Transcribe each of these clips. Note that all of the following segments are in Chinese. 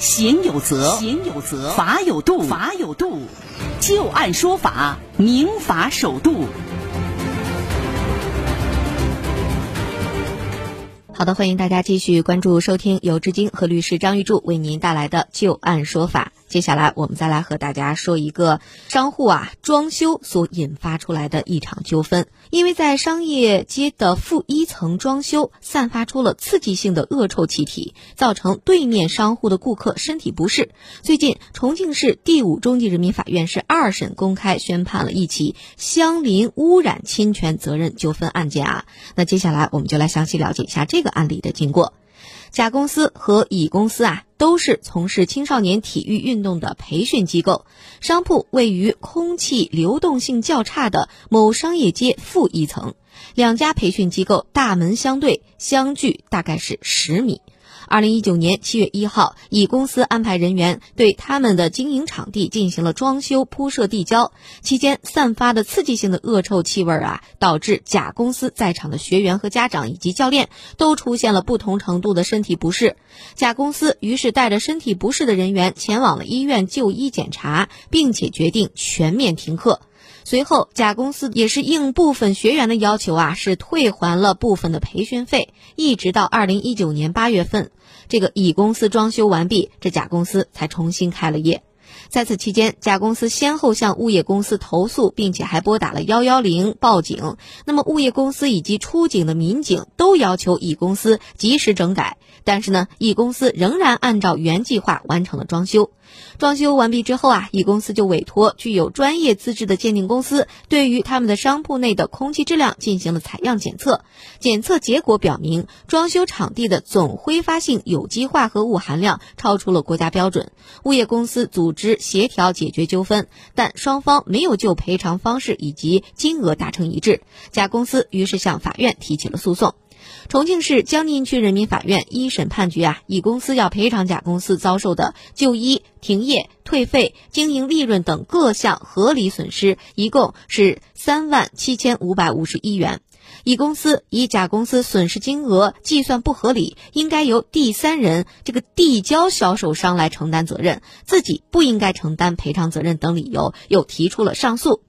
行有责，行有责；法有度，法有度。就案说法，明法守度。好的，欢迎大家继续关注收听由志金和律师张玉柱为您带来的就案说法。接下来，我们再来和大家说一个商户啊装修所引发出来的一场纠纷。因为在商业街的负一层装修散发出了刺激性的恶臭气体，造成对面商户的顾客身体不适。最近，重庆市第五中级人民法院是二审公开宣判了一起相邻污染侵权责任纠纷案件啊。那接下来，我们就来详细了解一下这个案例的经过。甲公司和乙公司啊，都是从事青少年体育运动的培训机构，商铺位于空气流动性较差的某商业街负一层，两家培训机构大门相对，相距大概是十米。二零一九年七月一号，乙公司安排人员对他们的经营场地进行了装修铺设地胶，期间散发的刺激性的恶臭气味啊，导致甲公司在场的学员和家长以及教练都出现了不同程度的身体不适。甲公司于是带着身体不适的人员前往了医院就医检查，并且决定全面停课。随后，甲公司也是应部分学员的要求啊，是退还了部分的培训费，一直到二零一九年八月份。这个乙公司装修完毕，这甲公司才重新开了业。在此期间，甲公司先后向物业公司投诉，并且还拨打了幺幺零报警。那么，物业公司以及出警的民警都要求乙公司及时整改，但是呢，乙公司仍然按照原计划完成了装修。装修完毕之后啊，乙公司就委托具有专业资质的鉴定公司，对于他们的商铺内的空气质量进行了采样检测。检测结果表明，装修场地的总挥发性有机化合物含量超出了国家标准。物业公司组织协调解决纠纷，但双方没有就赔偿方式以及金额达成一致。甲公司于是向法院提起了诉讼。重庆市江宁区人民法院一审判决啊，乙公司要赔偿甲公司遭受的就医、停业、退费、经营利润等各项合理损失，一共是三万七千五百五十一元。乙公司以甲公司损失金额计算不合理，应该由第三人这个地交销售商来承担责任，自己不应该承担赔偿责任等理由，又提出了上诉。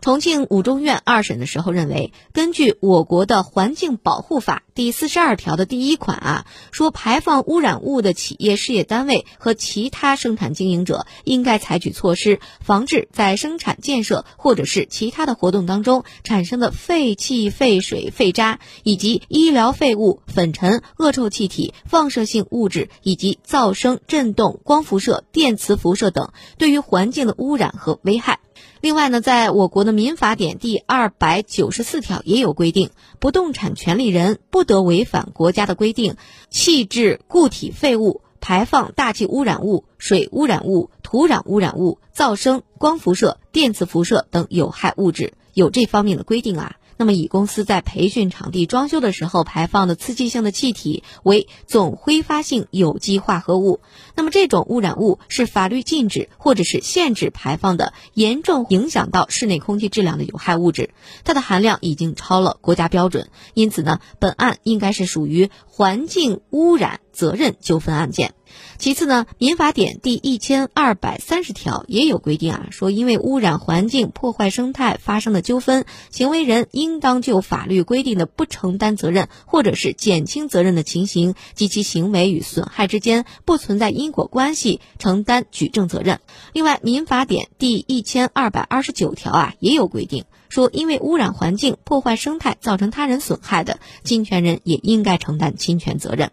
重庆五中院二审的时候认为，根据我国的环境保护法第四十二条的第一款啊，说排放污染物的企业事业单位和其他生产经营者应该采取措施，防治在生产建设或者是其他的活动当中产生的废气、废水、废渣以及医疗废物、粉尘、恶臭气体、放射性物质以及噪声、震动、光辐射、电磁辐射等对于环境的污染和危害。另外呢，在我国的民法典第二百九十四条也有规定，不动产权利人不得违反国家的规定，弃置固体废物、排放大气污染物、水污染物、土壤污染物、噪声、光辐射、电磁辐射等有害物质，有这方面的规定啊。那么，乙公司在培训场地装修的时候排放的刺激性的气体为总挥发性有机化合物。那么，这种污染物是法律禁止或者是限制排放的，严重影响到室内空气质量的有害物质，它的含量已经超了国家标准。因此呢，本案应该是属于环境污染责任纠纷案件。其次呢，民法典第一千二百三十条也有规定啊，说因为污染环境、破坏生态发生的纠纷，行为人应当就法律规定的不承担责任或者是减轻责任的情形及其行为与损害之间不存在因果关系，承担举证责任。另外，民法典第一千二百二十九条啊也有规定，说因为污染环境、破坏生态造成他人损害的，侵权人也应该承担侵权责任。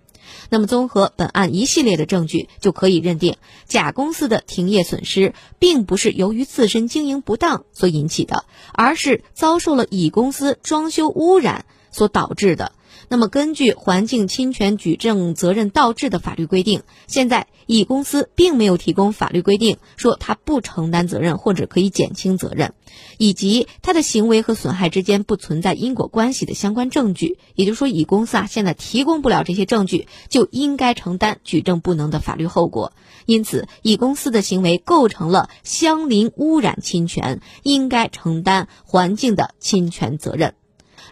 那么，综合本案一系列的证据，就可以认定甲公司的停业损失，并不是由于自身经营不当所引起的，而是遭受了乙公司装修污染所导致的。那么，根据环境侵权举证责任倒置的法律规定，现在乙公司并没有提供法律规定说他不承担责任或者可以减轻责任，以及他的行为和损害之间不存在因果关系的相关证据。也就是说，乙公司啊现在提供不了这些证据，就应该承担举证不能的法律后果。因此，乙公司的行为构成了相邻污染侵权，应该承担环境的侵权责任。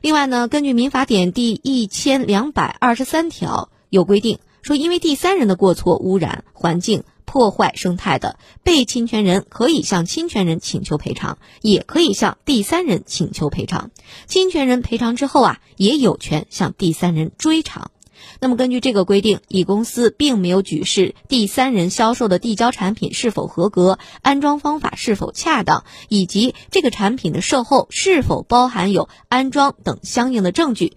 另外呢，根据民法典第一千两百二十三条有规定，说因为第三人的过错污染环境、破坏生态的，被侵权人可以向侵权人请求赔偿，也可以向第三人请求赔偿。侵权人赔偿之后啊，也有权向第三人追偿。那么根据这个规定，乙公司并没有举示第三人销售的递交产品是否合格、安装方法是否恰当，以及这个产品的售后是否包含有安装等相应的证据，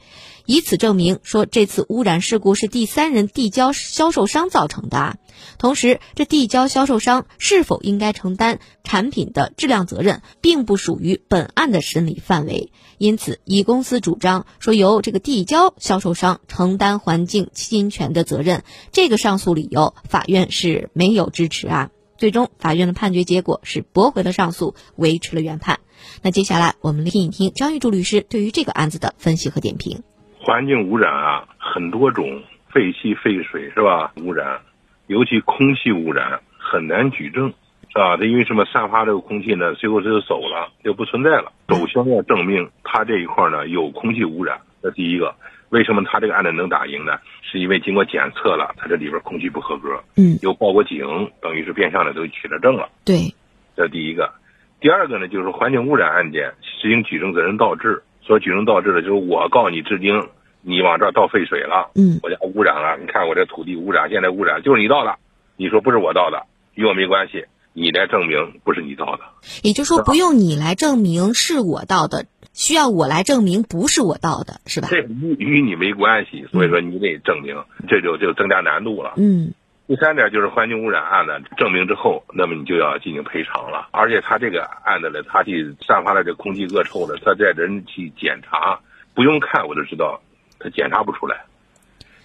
以此证明说这次污染事故是第三人递交销售商造成的啊。同时，这递交销售商是否应该承担产品的质量责任，并不属于本案的审理范围。因此，乙公司主张说由这个递交销售商承担环境侵权的责任。这个上诉理由，法院是没有支持啊。最终，法院的判决结果是驳回了上诉，维持了原判。那接下来，我们听一听张玉柱律师对于这个案子的分析和点评。环境污染啊，很多种，废气、废水是吧？污染，尤其空气污染很难举证。是吧？它因为什么散发这个空气呢？最后它就走了，就不存在了。首先要证明它这一块呢有空气污染，这第一个。为什么他这个案子能打赢呢？是因为经过检测了，它这里边空气不合格，嗯，又报过警，等于是变相的都取了证了。对，这第一个。第二个呢，就是环境污染案件实行举证责任倒置。说举证倒置的，就是我告你至今你往这儿倒废水了，嗯，我家污染了，你看我这土地污染，现在污染就是你倒的，你说不是我倒的，与我没关系。你来证明不是你倒的，也就是说不用你来证明是我倒的，需要我来证明不是我倒的，是吧？这与与你没关系，所以说你得证明，这就就增加难度了。嗯。第三点就是环境污染案呢，证明之后，那么你就要进行赔偿了。而且他这个案子呢，他去散发的这空气恶臭的，他在人去检查，不用看我就知道，他检查不出来，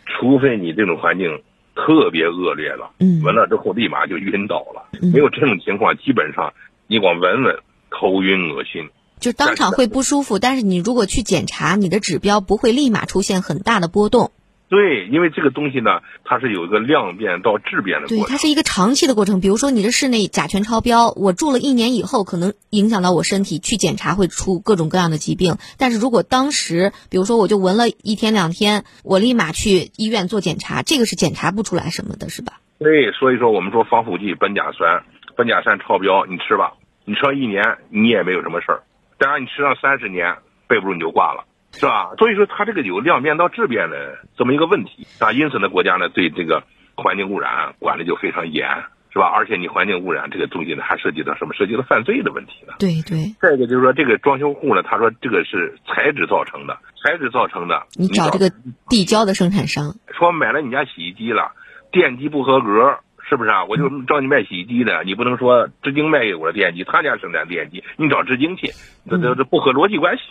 除非你这种环境。特别恶劣了，嗯，闻了之后立马就晕倒了。没有这种情况，基本上你光闻闻，头晕恶心，就当场会不舒服。但是你如果去检查，你的指标不会立马出现很大的波动。对，因为这个东西呢，它是有一个量变到质变的过程。对，它是一个长期的过程。比如说，你的室内甲醛超标，我住了一年以后，可能影响到我身体，去检查会出各种各样的疾病。但是如果当时，比如说我就闻了一天两天，我立马去医院做检查，这个是检查不出来什么的，是吧？对，所以说我们说防腐剂苯甲酸，苯甲酸超标，你吃吧，你吃上一年你也没有什么事儿。当然，你吃上三十年，备不住你就挂了。是吧？所以说它这个有量变到质变的这么一个问题啊，因此呢，国家呢对这个环境污染管的就非常严，是吧？而且你环境污染这个东西呢，还涉及到什么？涉及到犯罪的问题呢？对对。再一个就是说，这个装修户呢，他说这个是材质造成的，材质造成的。你找这个地胶的生产商，说买了你家洗衣机了，电机不合格，是不是啊？我就找你卖洗衣机的，你不能说至今卖给我的电机，他家生产电机，你找至今去，这这这不合逻辑关系。